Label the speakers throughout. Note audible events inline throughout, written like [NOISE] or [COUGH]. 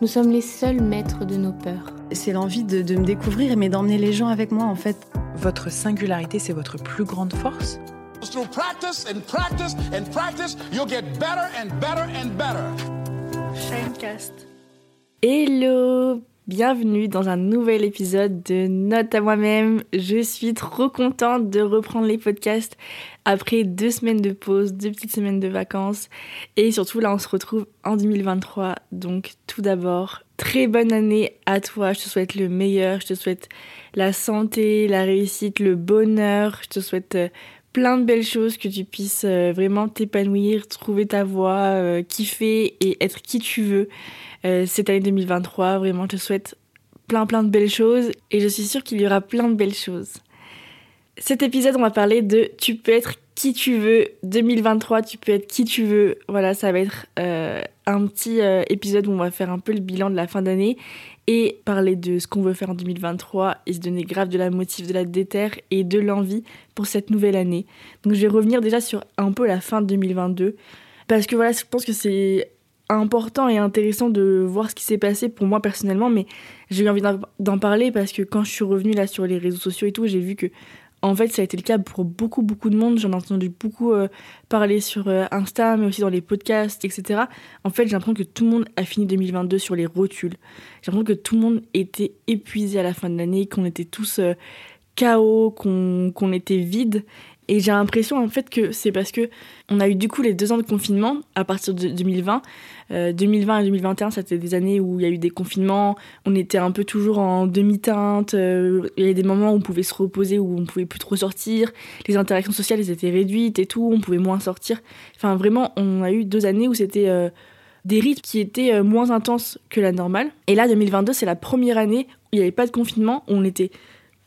Speaker 1: nous sommes les seuls maîtres de nos peurs.
Speaker 2: C'est l'envie de, de me découvrir, mais d'emmener les gens avec moi en fait.
Speaker 3: Votre singularité, c'est votre plus grande force?
Speaker 4: Through practice and practice and practice, you'll get better and better and better.
Speaker 5: Shinecast. Hello, bienvenue dans un nouvel épisode de Note à moi-même. Je suis trop contente de reprendre les podcasts après deux semaines de pause, deux petites semaines de vacances. Et surtout là, on se retrouve en 2023. Donc tout d'abord, très bonne année à toi. Je te souhaite le meilleur. Je te souhaite la santé, la réussite, le bonheur. Je te souhaite euh, plein de belles choses, que tu puisses euh, vraiment t'épanouir, trouver ta voie, euh, kiffer et être qui tu veux cette année 2023. Vraiment, je te souhaite plein plein de belles choses et je suis sûre qu'il y aura plein de belles choses. Cet épisode, on va parler de tu peux être qui tu veux 2023, tu peux être qui tu veux. Voilà, ça va être euh, un petit euh, épisode où on va faire un peu le bilan de la fin d'année et parler de ce qu'on veut faire en 2023 et se donner grave de la motive, de la déterre et de l'envie pour cette nouvelle année. Donc je vais revenir déjà sur un peu la fin de 2022 parce que voilà, je pense que c'est important et intéressant de voir ce qui s'est passé pour moi personnellement, mais j'ai eu envie d'en- parler parce que quand je suis revenue là sur les réseaux sociaux et tout, j'ai vu que en fait ça a été le cas pour beaucoup beaucoup de monde. J'en ai entendu beaucoup euh, parler sur euh, Insta, mais aussi dans les podcasts, etc. En fait, j'ai l'impression que tout le monde a fini 2022 sur les rotules. J'ai l'impression que tout le monde était épuisé à la fin de l'année, qu'on était tous euh, qu'on qu'on était vide. Et j'ai l'impression en fait que c'est parce que on a eu du coup les deux ans de confinement à partir de 2020. Euh, 2020 et 2021, c'était des années où il y a eu des confinements. On était un peu toujours en demi-teinte. euh, il y avait des moments où on pouvait se reposer, où on pouvait plus trop sortir. Les interactions sociales, étaient réduites et tout. On pouvait moins sortir. Enfin, vraiment, on a eu deux années où c'était euh, des rythmes qui étaient euh, moins intenses que la normale. Et là, 2022, c'est la première année où il n'y avait pas de confinement. où On était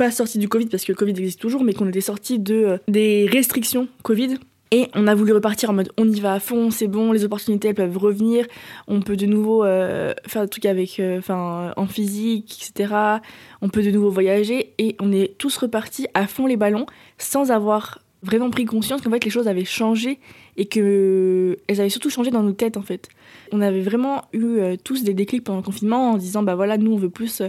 Speaker 5: pas sorti du Covid parce que le Covid existe toujours, mais qu'on était sorti de euh, des restrictions Covid. Et on a voulu repartir en mode on y va à fond, c'est bon, les opportunités elles peuvent revenir, on peut de nouveau euh, faire des trucs avec, euh, en physique, etc. On peut de nouveau voyager et on est tous repartis à fond les ballons sans avoir vraiment pris conscience qu'en fait les choses avaient changé et que elles avaient surtout changé dans nos têtes en fait. On avait vraiment eu tous des déclics pendant le confinement en disant bah voilà nous on veut plus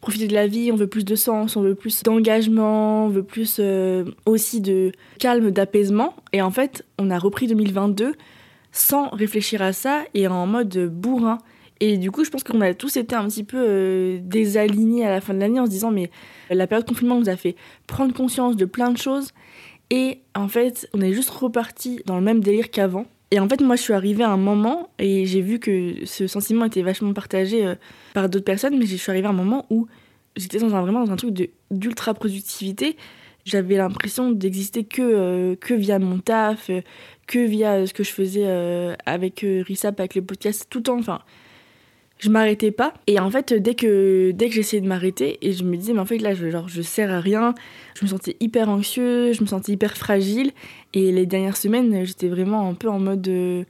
Speaker 5: profiter de la vie, on veut plus de sens, on veut plus d'engagement, on veut plus euh, aussi de calme, d'apaisement. Et en fait, on a repris 2022 sans réfléchir à ça et en mode bourrin. Et du coup, je pense qu'on a tous été un petit peu euh, désalignés à la fin de l'année en se disant mais la période de confinement nous a fait prendre conscience de plein de choses et en fait, on est juste reparti dans le même délire qu'avant. Et en fait, moi, je suis arrivée à un moment et j'ai vu que ce sentiment était vachement partagé euh, par d'autres personnes, mais je suis arrivée à un moment où j'étais vraiment dans un truc de- d'ultra productivité. J'avais l'impression d'exister que, euh, que via mon taf, euh, que via ce que je faisais euh, avec Rissap, avec le podcast, tout le temps. Enfin, je m'arrêtais pas. Et en fait, dès que, dès que j'essayais de m'arrêter, et je me disais, mais en fait, là, je, genre, je sers à rien, je me sentais hyper anxieuse, je me sentais hyper fragile. Et les dernières semaines, j'étais vraiment un peu en mode. euh,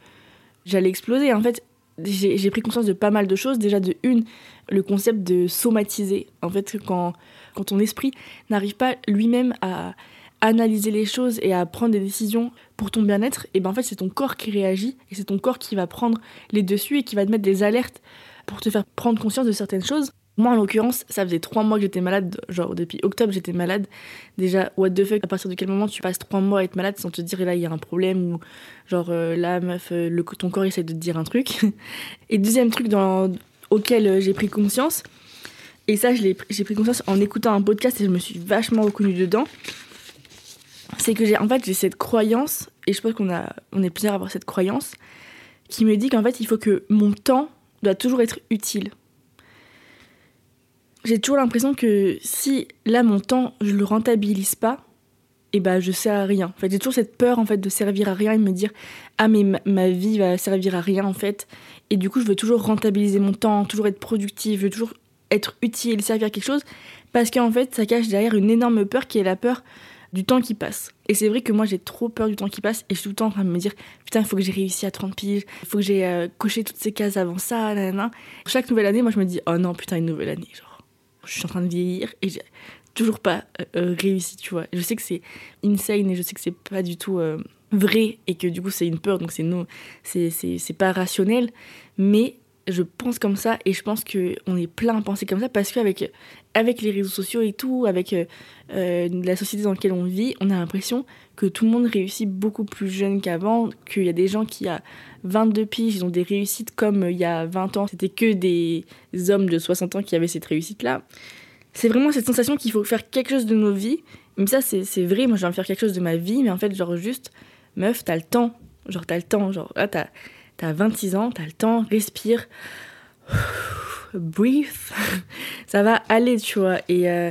Speaker 5: J'allais exploser. En fait, j'ai pris conscience de pas mal de choses. Déjà, de une, le concept de somatiser. En fait, quand, quand ton esprit n'arrive pas lui-même à analyser les choses et à prendre des décisions pour ton bien-être, et ben en fait, c'est ton corps qui réagit et c'est ton corps qui va prendre les dessus et qui va te mettre des alertes pour te faire prendre conscience de certaines choses. Moi, en l'occurrence, ça faisait trois mois que j'étais malade. Genre, depuis octobre, j'étais malade. Déjà, what the fuck, à partir de quel moment tu passes trois mois à être malade sans te dire, là, il y a un problème ou genre, euh, là, meuf, euh, le, ton corps essaie de te dire un truc. [LAUGHS] Et deuxième truc dans, auquel euh, j'ai pris conscience, et ça, j'ai pris conscience en écoutant un podcast et je me suis vachement reconnue dedans, c'est que j'ai en fait j'ai cette croyance et je pense qu'on on est plusieurs à avoir cette croyance qui me dit qu'en fait il faut que mon temps doit toujours être utile. J'ai toujours l'impression que si là mon temps je le rentabilise pas, et ben je sers à rien. En fait, j'ai toujours cette peur en fait de servir à rien et de me dire ah mais ma, vie va servir à rien en fait. Et du coup, je veux toujours rentabiliser mon temps, toujours être productive, je veux toujours être utile, servir à quelque chose, parce qu'en fait, ça cache derrière une énorme peur qui est la peur du temps qui passe. Et c'est vrai que moi, j'ai trop peur du temps qui passe et je suis tout le temps en train de me dire Putain, il faut que j'ai réussi à 30 piges, il faut que j'ai euh, coché toutes ces cases avant ça, nanana. Chaque nouvelle année, moi, je me dis Oh non, putain, une nouvelle année. Genre, je suis en train de vieillir et j'ai toujours pas euh, euh, réussi, tu vois. Je sais que c'est insane et je sais que c'est pas du tout vrai et que du coup, c'est une peur, donc c'est non, c'est pas rationnel. Mais je pense comme ça et je pense qu'on est plein à penser comme ça parce qu'avec avec les réseaux sociaux et tout, avec euh, euh, la société dans laquelle on vit, on a l'impression que tout le monde réussit beaucoup plus jeune qu'avant, qu'il y a des gens qui, à 22 piges, ils ont des réussites comme il y a 20 ans, c'était que des hommes de 60 ans qui avaient cette réussite-là. C'est vraiment cette sensation qu'il faut faire quelque chose de nos vies. Mais ça, c'est vrai, moi, je vais faire quelque chose de ma vie, mais en fait, genre, juste, meuf, t'as le temps. Genre, t'as le temps. Genre, là, t'as T'as 26 ans, t'as le temps, respire, breathe, ça va aller, tu vois. Et, euh,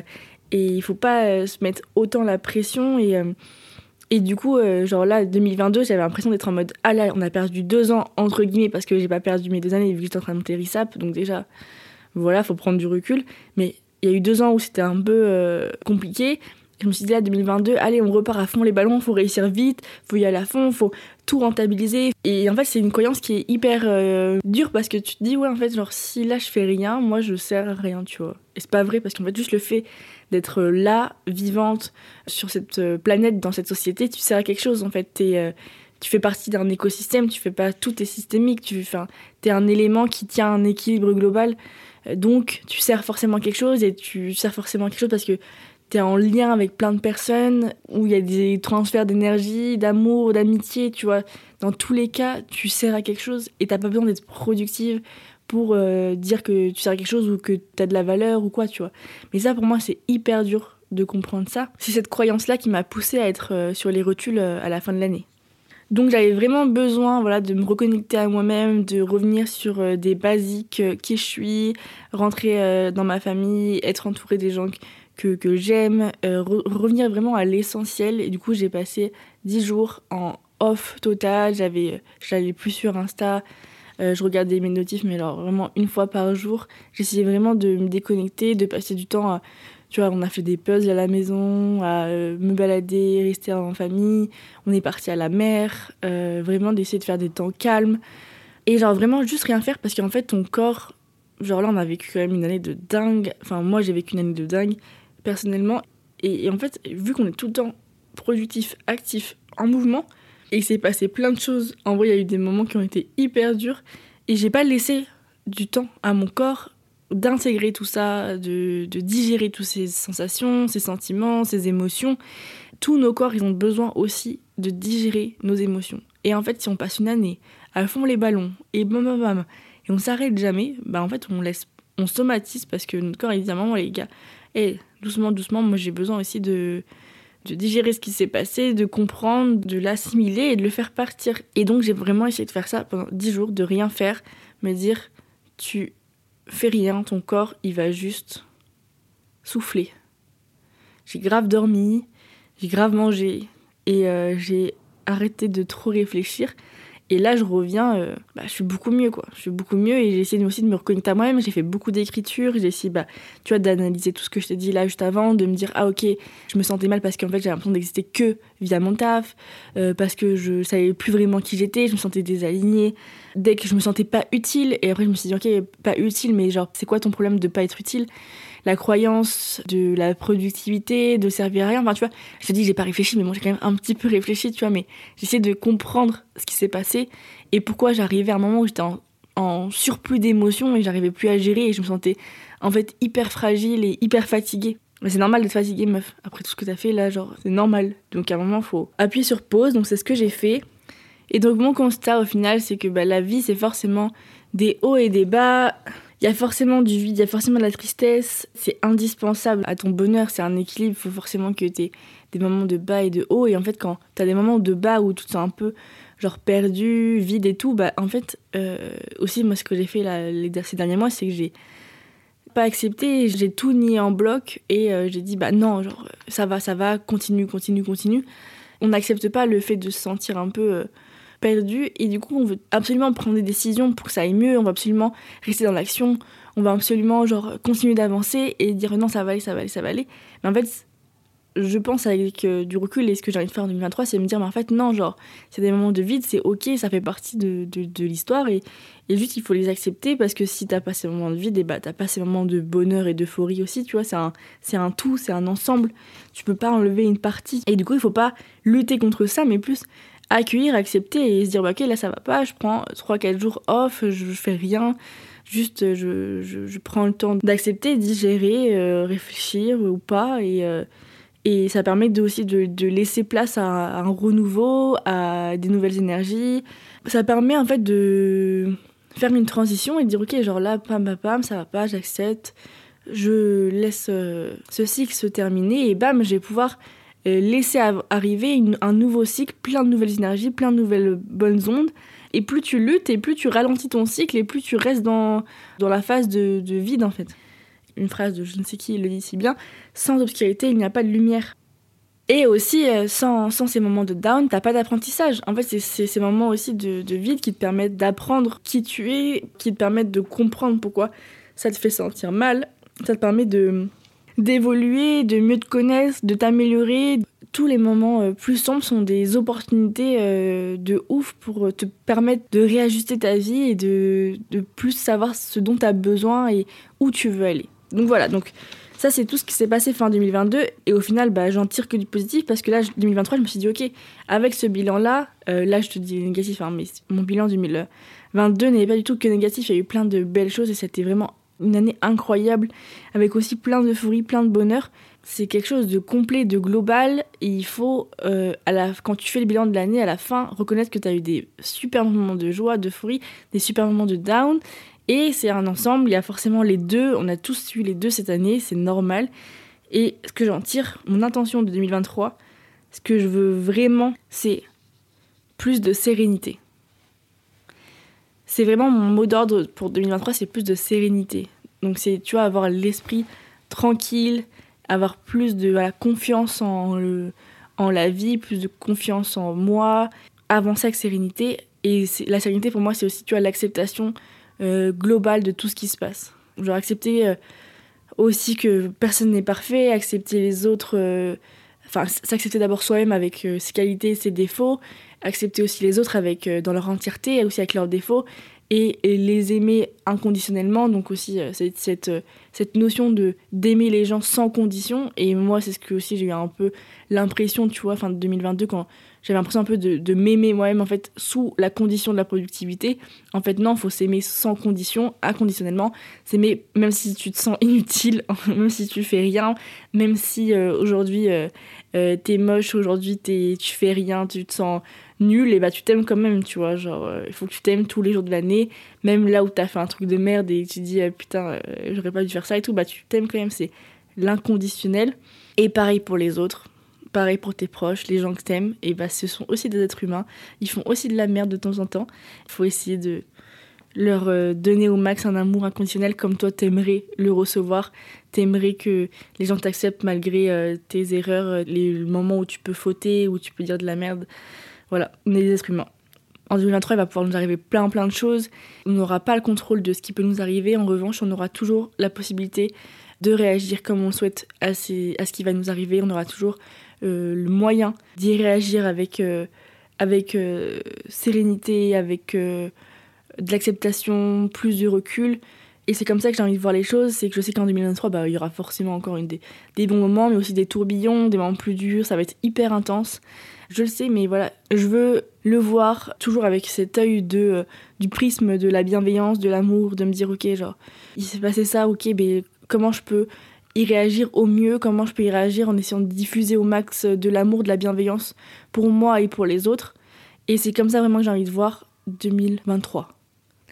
Speaker 5: et il faut pas euh, se mettre autant la pression. Et, euh, et du coup, genre là, 2022, j'avais l'impression d'être en mode Ah là, on a perdu deux ans, entre guillemets, parce que j'ai pas perdu mes deux années vu que j'étais en train de monter RISAP. Donc déjà, voilà, faut prendre du recul. Mais il y a eu deux ans où c'était un peu compliqué. Je me suis dit là, 2022, allez, on repart à fond les ballons, faut réussir vite, faut y aller à fond, faut tout rentabiliser. Et en fait, c'est une croyance qui est hyper euh, dure parce que tu te dis, ouais, en fait, genre, si là je fais rien, moi je sers à rien, tu vois. Et c'est pas vrai parce qu'en fait, juste le fait d'être là, vivante, sur cette euh, planète, dans cette société, tu sers à quelque chose, en fait. T'es. tu fais partie d'un écosystème, tu fais pas tout est systémique, tu es un élément qui tient un équilibre global. Donc, tu sers forcément quelque chose et tu sers forcément quelque chose parce que t'es en lien avec plein de personnes, où il y a des transferts d'énergie, d'amour, d'amitié, tu vois. Dans tous les cas, tu sers à quelque chose et t'as pas besoin d'être productive pour euh, dire que tu sers à quelque chose ou que t'as de la valeur ou quoi, tu vois. Mais ça, pour moi, c'est hyper dur de comprendre ça. C'est cette croyance-là qui m'a poussée à être euh, sur les rotules euh, à la fin de l'année. Donc j'avais vraiment besoin voilà, de me reconnecter à moi-même, de revenir sur des basiques, qui je suis, rentrer dans ma famille, être entourée des gens que, j'aime, euh, revenir vraiment à l'essentiel. Et du coup, j'ai passé 10 jours en off total. J'avais, j'allais plus sur Insta. Euh, je regardais mes notifs, mais alors vraiment une fois par jour. J'essayais vraiment de me déconnecter, de passer du temps à, tu vois, on a fait des puzzles à la maison, à euh, me balader, rester en famille. On est parti à la mer, vraiment d'essayer de faire des temps calmes. Et genre vraiment juste rien faire parce qu'en fait ton corps, genre là on a vécu quand même une année de dingue. Enfin moi j'ai vécu une année de dingue personnellement. Et, en fait, vu qu'on est tout le temps productif, actif, en mouvement, et il s'est passé plein de choses, en vrai, il y a eu des moments qui ont été hyper durs, et j'ai pas laissé du temps à mon corps d'intégrer tout ça, de, digérer toutes ces sensations, ces sentiments, ces émotions. Tous nos corps, ils ont besoin aussi de digérer nos émotions. Et en fait, si on passe une année à fond les ballons, et bam bam bam, et on s'arrête jamais, bah en fait, on laisse, on somatise parce que notre corps, évidemment, les gars, doucement, doucement, moi j'ai besoin aussi de, digérer ce qui s'est passé, de comprendre, de l'assimiler et de le faire partir. Et donc j'ai vraiment essayé de faire ça pendant 10 jours, de rien faire, me dire tu fais rien, ton corps il va juste souffler. J'ai grave dormi, j'ai grave mangé et euh, j'ai arrêté de trop réfléchir et là, je reviens, euh, bah, je suis beaucoup mieux, quoi. Je suis beaucoup mieux et j'ai essayé aussi de me reconnecter à moi-même. J'ai fait beaucoup d'écriture. J'ai essayé, bah, tu vois, d'analyser tout ce que je t'ai dit là juste avant, de me dire, ah ok, je me sentais mal parce qu'en fait, j'avais l'impression d'exister que via mon taf, euh, parce que je savais plus vraiment qui j'étais, je me sentais désalignée. Dès que je me sentais pas utile, et après, je me suis dit, ok, pas utile, mais genre, c'est quoi ton problème de pas être utile? La croyance de la productivité, de servir à rien. Enfin, tu vois, je te dis, j'ai pas réfléchi, mais moi j'ai quand même un petit peu réfléchi, tu vois, mais j'essaie de comprendre ce qui s'est passé et pourquoi j'arrivais à un moment où j'étais en, surplus d'émotions et j'arrivais plus à gérer et je me sentais en fait hyper fragile et hyper fatiguée. Mais c'est normal d'être fatiguée, meuf. Après tout ce que t'as fait là, genre, c'est normal. Donc à un moment, faut appuyer sur pause. Donc c'est ce que j'ai fait. Et donc mon constat au final, c'est que bah, la vie, c'est forcément des hauts et des bas. Il y a forcément du vide, il y a forcément de la tristesse. C'est indispensable à ton bonheur, c'est un équilibre. Il faut forcément que tu aies des moments de bas et de haut. Et en fait, quand tu as des moments de bas où tu te un peu genre perdu, vide et tout, bah en fait, euh, aussi, moi, ce que j'ai fait ces derniers mois, c'est que j'ai pas accepté, j'ai tout nié en bloc et euh, j'ai dit, bah non, genre, ça va, ça va, continue, continue, continue. On n'accepte pas le fait de se sentir un peu. Euh, perdu et du coup on veut absolument prendre des décisions pour que ça aille mieux, on veut absolument rester dans l'action, on va absolument genre continuer d'avancer et dire non ça va aller, ça va aller, ça va aller. Mais en fait, je pense avec euh, du recul et ce que j'ai envie de faire en 2023, c'est me dire mais en fait non, genre c'est des moments de vide, c'est ok, ça fait partie de, de, l'histoire et, et juste il faut les accepter parce que si t'as pas ces moments de vide, et bah t'as pas ces moments de bonheur et d'euphorie aussi, tu vois, c'est un, c'est un tout, c'est un ensemble. Tu peux pas enlever une partie. Et du coup il faut pas lutter contre ça, mais plus accueillir, accepter et se dire bah, ok là ça va pas, je prends 3-4 jours off, je fais rien Juste, je, je, prends le temps d'accepter, digérer, euh, réfléchir ou pas. Et, euh, et ça permet de, aussi de, laisser place à, un renouveau, à des nouvelles énergies. Ça permet en fait de faire une transition et de dire ok, genre là, pam, pam, pam, ça va pas, j'accepte. Je laisse euh, ce cycle se terminer et bam, je vais pouvoir laisser arriver un nouveau cycle, plein de nouvelles énergies, plein de nouvelles bonnes ondes et plus tu luttes, et plus tu ralentis ton cycle, et plus tu restes dans, dans la phase de, de vide, en fait. Une phrase de je ne sais qui le dit si bien sans obscurité, il n'y a pas de lumière. Et aussi, euh, sans, sans, ces moments de down, t'as pas d'apprentissage. En fait, c'est ces moments aussi de, de, vide qui te permettent d'apprendre qui tu es, qui te permettent de comprendre pourquoi ça te fait sentir mal. Ça te permet de d'évoluer, de mieux te connaître, de t'améliorer, tous les moments euh, plus sombres sont des opportunités euh, de ouf pour te permettre de réajuster ta vie et de, de plus savoir ce dont tu as besoin et où tu veux aller. Donc voilà, donc ça c'est tout ce qui s'est passé fin 2022 et au final bah, j'en tire que du positif parce que là 2023 je me suis dit ok avec ce bilan là, euh, là je te dis négatif hein, mais mon bilan 2022 n'est pas du tout que négatif, il y a eu plein de belles choses et c'était vraiment une année incroyable avec aussi plein d'euphorie, plein de bonheur c'est quelque chose de complet, de global. Et il faut, euh, à la, quand tu fais le bilan de l'année, à la fin, reconnaître que tu as eu des super moments de joie, d'euphorie, des super moments de down. Et c'est un ensemble, il y a forcément les deux. On a tous eu les deux cette année, c'est normal. Et ce que j'en tire, mon intention de 2023, ce que je veux vraiment, c'est plus de sérénité. C'est vraiment mon mot d'ordre pour 2023, c'est plus de sérénité. Donc c'est, tu vois, avoir l'esprit tranquille, avoir plus de confiance en, en la vie, plus de confiance en moi, avancer avec sérénité. Et la sérénité, pour moi, c'est aussi tu vois, l'acceptation euh, globale de tout ce qui se passe. Genre accepter euh, aussi que personne n'est parfait, accepter les autres, euh, enfin s'accepter d'abord soi-même avec ses qualités, ses défauts, accepter aussi les autres avec euh, dans leur entièreté et aussi avec leurs défauts, et, les aimer inconditionnellement. Donc aussi euh, cette, cette, cette, notion de d'aimer les gens sans condition. Et moi, c'est ce que aussi j'ai eu un peu l'impression, tu vois, fin de 2022, quand j'avais l'impression un peu de, m'aimer moi-même, en fait, sous la condition de la productivité. En fait, non, faut s'aimer sans condition, inconditionnellement. S'aimer même si tu te sens inutile, [LAUGHS] même si tu fais rien, même si euh, aujourd'hui euh, euh, t'es moche, aujourd'hui tu fais rien, tu te sens nul, et bah tu t'aimes quand même, tu vois. Genre, il euh, faut que tu t'aimes tous les jours de l'année, même là où t'as fait un truc de merde et tu dis euh, putain, euh, j'aurais pas dû faire ça et tout, bah tu t'aimes quand même, c'est l'inconditionnel. Et pareil pour les autres, pareil pour tes proches, les gens que t'aimes, et bah ce sont aussi des êtres humains, ils font aussi de la merde de temps en temps. Il faut essayer de leur donner au max un amour inconditionnel comme toi t'aimerais le recevoir, t'aimerais que les gens t'acceptent malgré tes erreurs, les moments où tu peux fauter, où tu peux dire de la merde. Voilà, on est des êtres humains. En 2023, il va pouvoir nous arriver plein plein de choses. On n'aura pas le contrôle de ce qui peut nous arriver. En revanche, on aura toujours la possibilité de réagir comme on souhaite à ce qui va nous arriver. On aura toujours euh, le moyen d'y réagir avec, euh, avec euh, sérénité, avec de l'acceptation, plus de recul. Et c'est comme ça que j'ai envie de voir les choses. C'est que je sais qu'en 2023, bah, il y aura forcément encore une des, des bons moments, mais aussi des tourbillons, des moments plus durs. Ça va être hyper intense. Je le sais, mais voilà, je veux le voir toujours avec cet œil de, euh, du prisme de la bienveillance, de l'amour, de me dire, ok, genre, il s'est passé ça, ok, mais comment je peux y réagir au mieux, comment je peux y réagir en essayant de diffuser au max de l'amour, de la bienveillance pour moi et pour les autres. Et c'est comme ça vraiment que j'ai envie de voir 2023.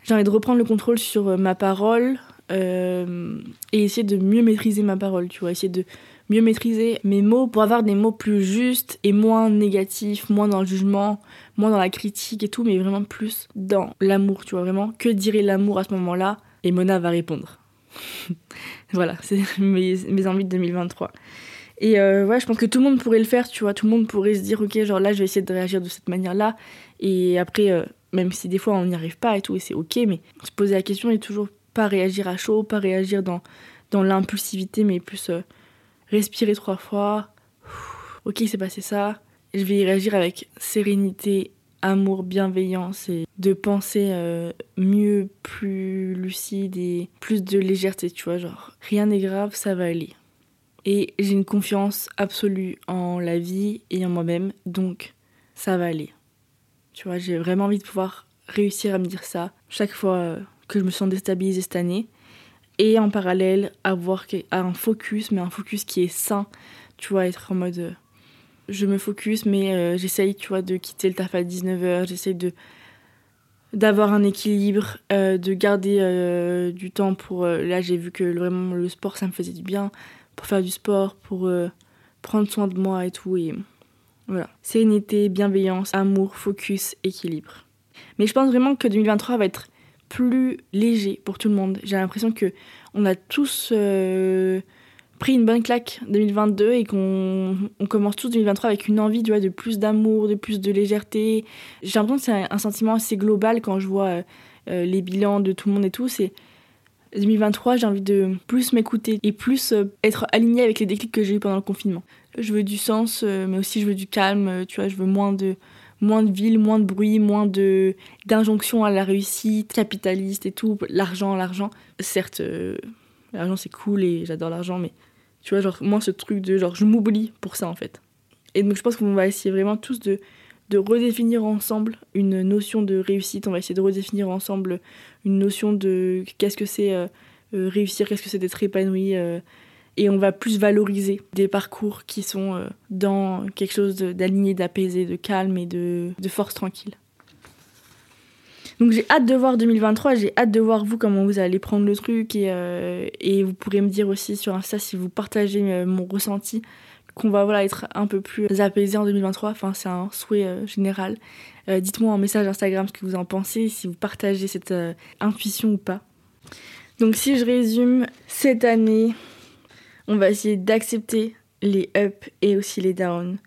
Speaker 5: J'ai envie de reprendre le contrôle sur ma parole euh, et essayer de mieux maîtriser ma parole, tu vois, essayer de mieux maîtriser mes mots pour avoir des mots plus justes et moins négatifs, moins dans le jugement, moins dans la critique et tout, mais vraiment plus dans l'amour, tu vois, vraiment. Que dirait l'amour à ce moment-là Et Mona va répondre. [LAUGHS] voilà, c'est [LAUGHS] mes, mes envies de 2023. Et euh, ouais, je pense que tout le monde pourrait le faire, tu vois, tout le monde pourrait se dire, ok, genre là, je vais essayer de réagir de cette manière-là. Et après, euh, même si des fois on n'y arrive pas et tout, et c'est ok, mais se poser la question et toujours Pas réagir à chaud, pas réagir dans, dans l'impulsivité, mais plus euh, respirer trois fois. Ok, c'est passé ça. Je vais y réagir avec sérénité, amour, bienveillance et de penser euh, mieux, plus lucide et plus de légèreté, tu vois, genre rien n'est grave, ça va aller. Et j'ai une confiance absolue en la vie et en moi-même, donc ça va aller. Tu vois, j'ai vraiment envie de pouvoir réussir à me dire ça chaque fois euh, que je me sens déstabilisée cette année. Et en parallèle, avoir un focus, mais un focus qui est sain. Tu vois, être en mode. Euh, je me focus, mais euh, j'essaye, tu vois, de quitter le taf à 19h. J'essaye de d'avoir un équilibre, de garder du temps pour... là, j'ai vu que vraiment le sport, ça me faisait du bien. Pour faire du sport, pour prendre soin de moi et tout. Et voilà. Sérénité, bienveillance, amour, focus, équilibre. Mais je pense vraiment que 2023 va être plus léger pour tout le monde. J'ai l'impression que on a tous euh, pris une bonne claque 2022 et qu'on on commence tous 2023 avec une envie de plus d'amour, de plus de légèreté. J'ai l'impression que c'est un, sentiment assez global quand je vois euh, euh, les bilans de tout le monde et tout. C'est 2023, j'ai envie de plus m'écouter et plus être aligné avec les déclics que j'ai eu pendant le confinement. Je veux du sens, mais aussi je veux du calme, tu vois, je veux moins de moins de ville, moins de bruit, moins de d'injonction à la réussite capitaliste et tout, l'argent, l'argent. Certes, euh, l'argent c'est cool et j'adore l'argent, mais tu vois, genre, moi ce truc de genre, je m'oublie pour ça en fait. Et donc je pense qu'on va essayer vraiment tous de, de redéfinir ensemble une notion de réussite, on va essayer de redéfinir ensemble une notion de qu'est-ce que c'est euh, euh, réussir, qu'est-ce que c'est d'être épanoui et on va plus valoriser des parcours qui sont euh, dans quelque chose d'aligné, d'apaisé, de calme et de, force tranquille. Donc j'ai hâte de voir 2023, j'ai hâte de voir vous comment vous allez prendre le truc et, euh, vous pourrez me dire aussi sur Insta si vous partagez euh, mon ressenti qu'on va voilà, être un peu plus apaisé en 2023, enfin c'est un souhait général. Dites-moi en message Instagram ce que vous en pensez, si vous partagez cette intuition ou pas. Donc si je résume, cette année, on va essayer d'accepter les ups et aussi les downs.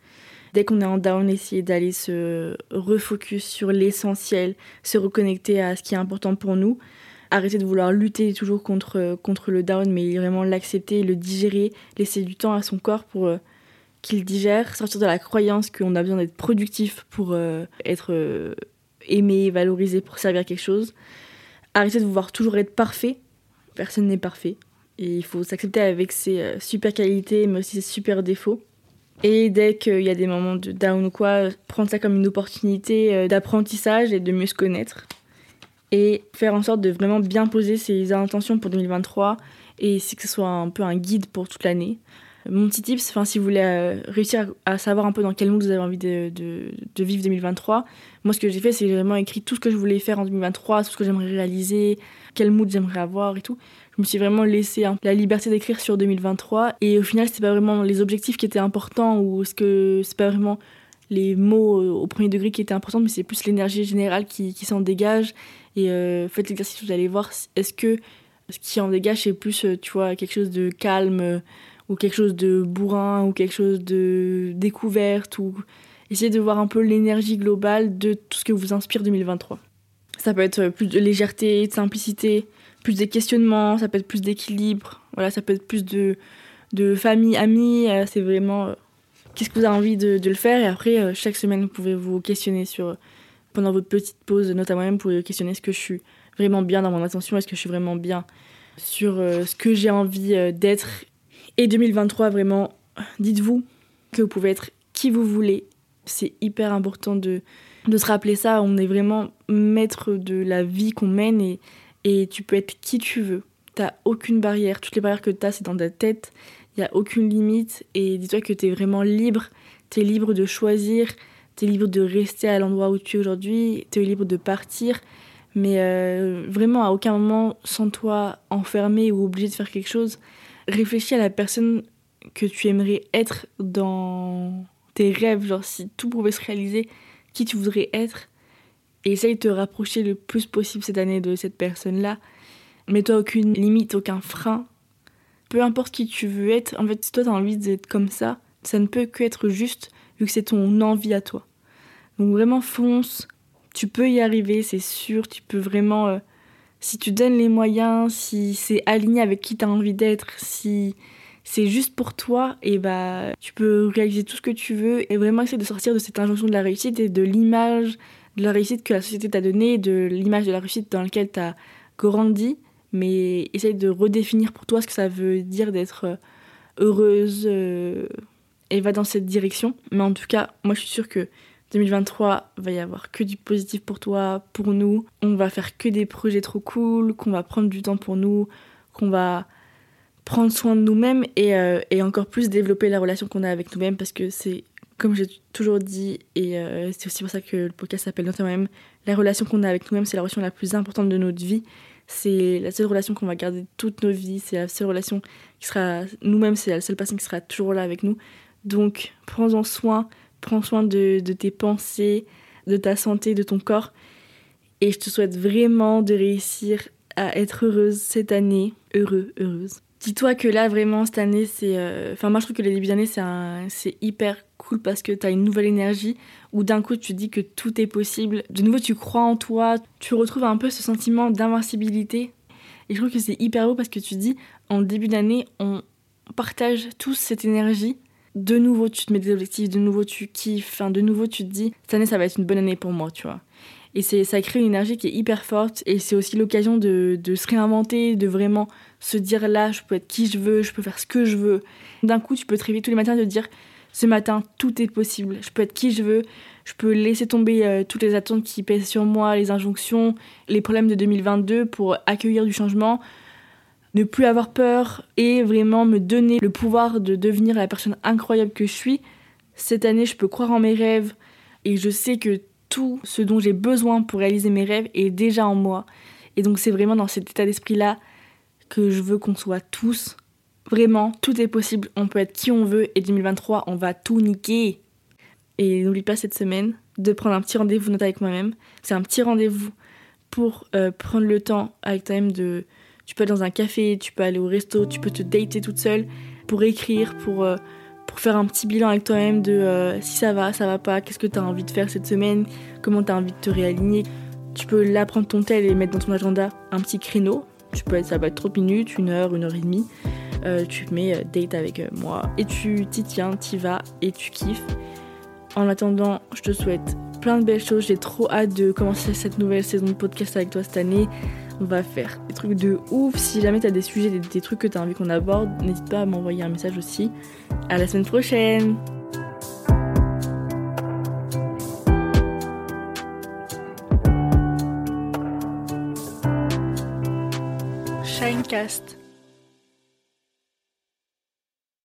Speaker 5: Dès qu'on est en down, essayer d'aller se refocus sur l'essentiel, se reconnecter à ce qui est important pour nous. Arrêter de vouloir lutter toujours contre, contre le down, mais vraiment l'accepter, le digérer, laisser du temps à son corps pour euh, qu'il digère, sortir de la croyance qu'on a besoin d'être productif pour euh, être euh, aimé, valorisé, pour servir quelque chose. Arrêter de vouloir toujours être parfait. Personne n'est parfait. Il faut s'accepter avec ses euh, super qualités, mais aussi ses super défauts. Et dès qu'il y a des moments de down ou quoi, prendre ça comme une opportunité euh, d'apprentissage et de mieux se connaître. Et faire en sorte de vraiment bien poser ses intentions pour 2023 et que ce soit un peu un guide pour toute l'année. Mon petit tips, si vous voulez euh, réussir à, savoir un peu dans quel mood vous avez envie de, de vivre 2023, moi ce que j'ai fait c'est vraiment écrit tout ce que je voulais faire en 2023, tout ce que j'aimerais réaliser, quel mood j'aimerais avoir et tout. Je me suis vraiment laissé hein, la liberté d'écrire sur 2023 et au final c'était pas vraiment les objectifs qui étaient importants ou ce que c'est pas vraiment les mots euh, au premier degré qui étaient importants mais c'est plus l'énergie générale qui, qui s'en dégage et euh, faites l'exercice vous allez voir est-ce que ce qui en dégage c'est plus euh, tu vois quelque chose de calme ou quelque chose de bourrin ou quelque chose de découverte ou essayez de voir un peu l'énergie globale de tout ce que vous inspire 2023 ça peut être plus de légèreté de simplicité plus des questionnements, ça peut être plus d'équilibre, voilà, ça peut être plus de, de famille, amis. Euh, c'est vraiment euh, qu'est-ce que vous avez envie de, de le faire. Et après, euh, chaque semaine, vous pouvez vous questionner sur, pendant votre petite pause, notamment même, vous pouvez questionner est-ce que je suis vraiment bien dans mon attention, est-ce que je suis vraiment bien sur ce que j'ai envie d'être. Et 2023, vraiment, dites-vous que vous pouvez être qui vous voulez. C'est hyper important de, de se rappeler ça. On est vraiment maître de la vie qu'on mène et et tu peux être qui tu veux. T'as aucune barrière. Toutes les barrières que t'as, c'est dans ta tête. Il n'y a aucune limite. Et dis-toi que t'es vraiment libre. T'es libre de choisir. T'es libre de rester à l'endroit où tu es aujourd'hui. T'es libre de partir. Mais euh, vraiment, à aucun moment, sans toi enfermé ou obligé de faire quelque chose, réfléchis à la personne que tu aimerais être dans tes rêves. Genre, si tout pouvait se réaliser, qui tu voudrais être et essaye de te rapprocher le plus possible cette année de cette personne-là. Mets-toi aucune limite, aucun frein. Peu importe qui tu veux être, en fait, si toi t'as envie d'être comme ça, ça ne peut que être juste vu que c'est ton envie à toi. Donc vraiment fonce, tu peux y arriver, c'est sûr, tu peux vraiment euh, si tu donnes les moyens, si c'est aligné avec qui tu as envie d'être, si c'est juste pour toi, et bah tu peux réaliser tout ce que tu veux et vraiment essayer de sortir de cette injonction de la réussite et de l'image de la réussite que la société t'a donnée, de l'image de la réussite dans laquelle tu as grandi, mais essaye de redéfinir pour toi ce que ça veut dire d'être euh, heureuse euh, et va dans cette direction. Mais en tout cas, moi je suis sûre que 2023 va y avoir que du positif pour toi, pour nous. On va faire que des projets trop cool, qu'on va prendre du temps pour nous, qu'on va prendre soin de nous-mêmes et, euh, encore plus développer la relation qu'on a avec nous-mêmes parce que c'est, comme j'ai toujours dit, et euh, c'est aussi pour ça que le podcast s'appelle Notre même la relation qu'on a avec nous-mêmes, c'est la relation la plus importante de notre vie. C'est la seule relation qu'on va garder toute nos vies, c'est la seule relation qui sera nous-mêmes, c'est la seule personne qui sera toujours là avec nous. Donc prends-en soin, prends soin de, tes pensées, de ta santé, de ton corps. Et je te souhaite vraiment de réussir à être heureuse cette année. Heureux, heureuse. Dis-toi que là, vraiment, cette année, c'est. Euh, enfin, moi, je trouve que les débuts d'année, c'est, c'est hyper cool parce que tu as une nouvelle énergie où d'un coup, tu dis que tout est possible. De nouveau, tu crois en toi. Tu retrouves un peu ce sentiment d'invincibilité. Et je trouve que c'est hyper beau parce que tu dis, en début d'année, on partage tous cette énergie de nouveau tu te mets des objectifs, de nouveau tu kiffes, enfin, de nouveau tu te dis cette année ça va être une bonne année pour moi, tu vois. Et c'est, ça crée une énergie qui est hyper forte et c'est aussi l'occasion de, de, se réinventer, de vraiment se dire là je peux être qui je veux, je peux faire ce que je veux. D'un coup tu peux te réveiller tous les matins et te dire ce matin tout est possible, je peux être qui je veux, je peux laisser tomber euh, toutes les attentes qui pèsent sur moi, les injonctions, les problèmes de 2022 pour accueillir du changement, ne plus avoir peur et vraiment me donner le pouvoir de devenir la personne incroyable que je suis. Cette année, je peux croire en mes rêves et je sais que tout ce dont j'ai besoin pour réaliser mes rêves est déjà en moi. Et donc c'est vraiment dans cet état d'esprit-là que je veux qu'on soit tous. Vraiment, tout est possible, on peut être qui on veut et 2023, on va tout niquer. Et n'oublie pas cette semaine de prendre un petit rendez-vous note avec moi-même. C'est un petit rendez-vous pour euh, prendre le temps avec toi-même de, tu peux aller dans un café, tu peux aller au resto, tu peux te dater toute seule pour écrire, pour, euh, pour faire un petit bilan avec toi-même de euh, si ça va, ça va pas, qu'est-ce que tu as envie de faire cette semaine, comment tu as envie de te réaligner. Tu peux là prendre ton tel et mettre dans ton agenda un petit créneau. Tu peux être, ça va être 30 minutes, une heure, une heure et demie. Euh, tu mets date avec moi et tu t'y tiens, t'y vas et tu kiffes. En attendant, je te souhaite plein de belles choses. J'ai trop hâte de commencer cette nouvelle saison de podcast avec toi cette année. On va faire des trucs de ouf. Si jamais t'as des sujets, des, trucs que t'as envie qu'on aborde, n'hésite pas à m'envoyer un message aussi. À la semaine prochaine! Shinecast.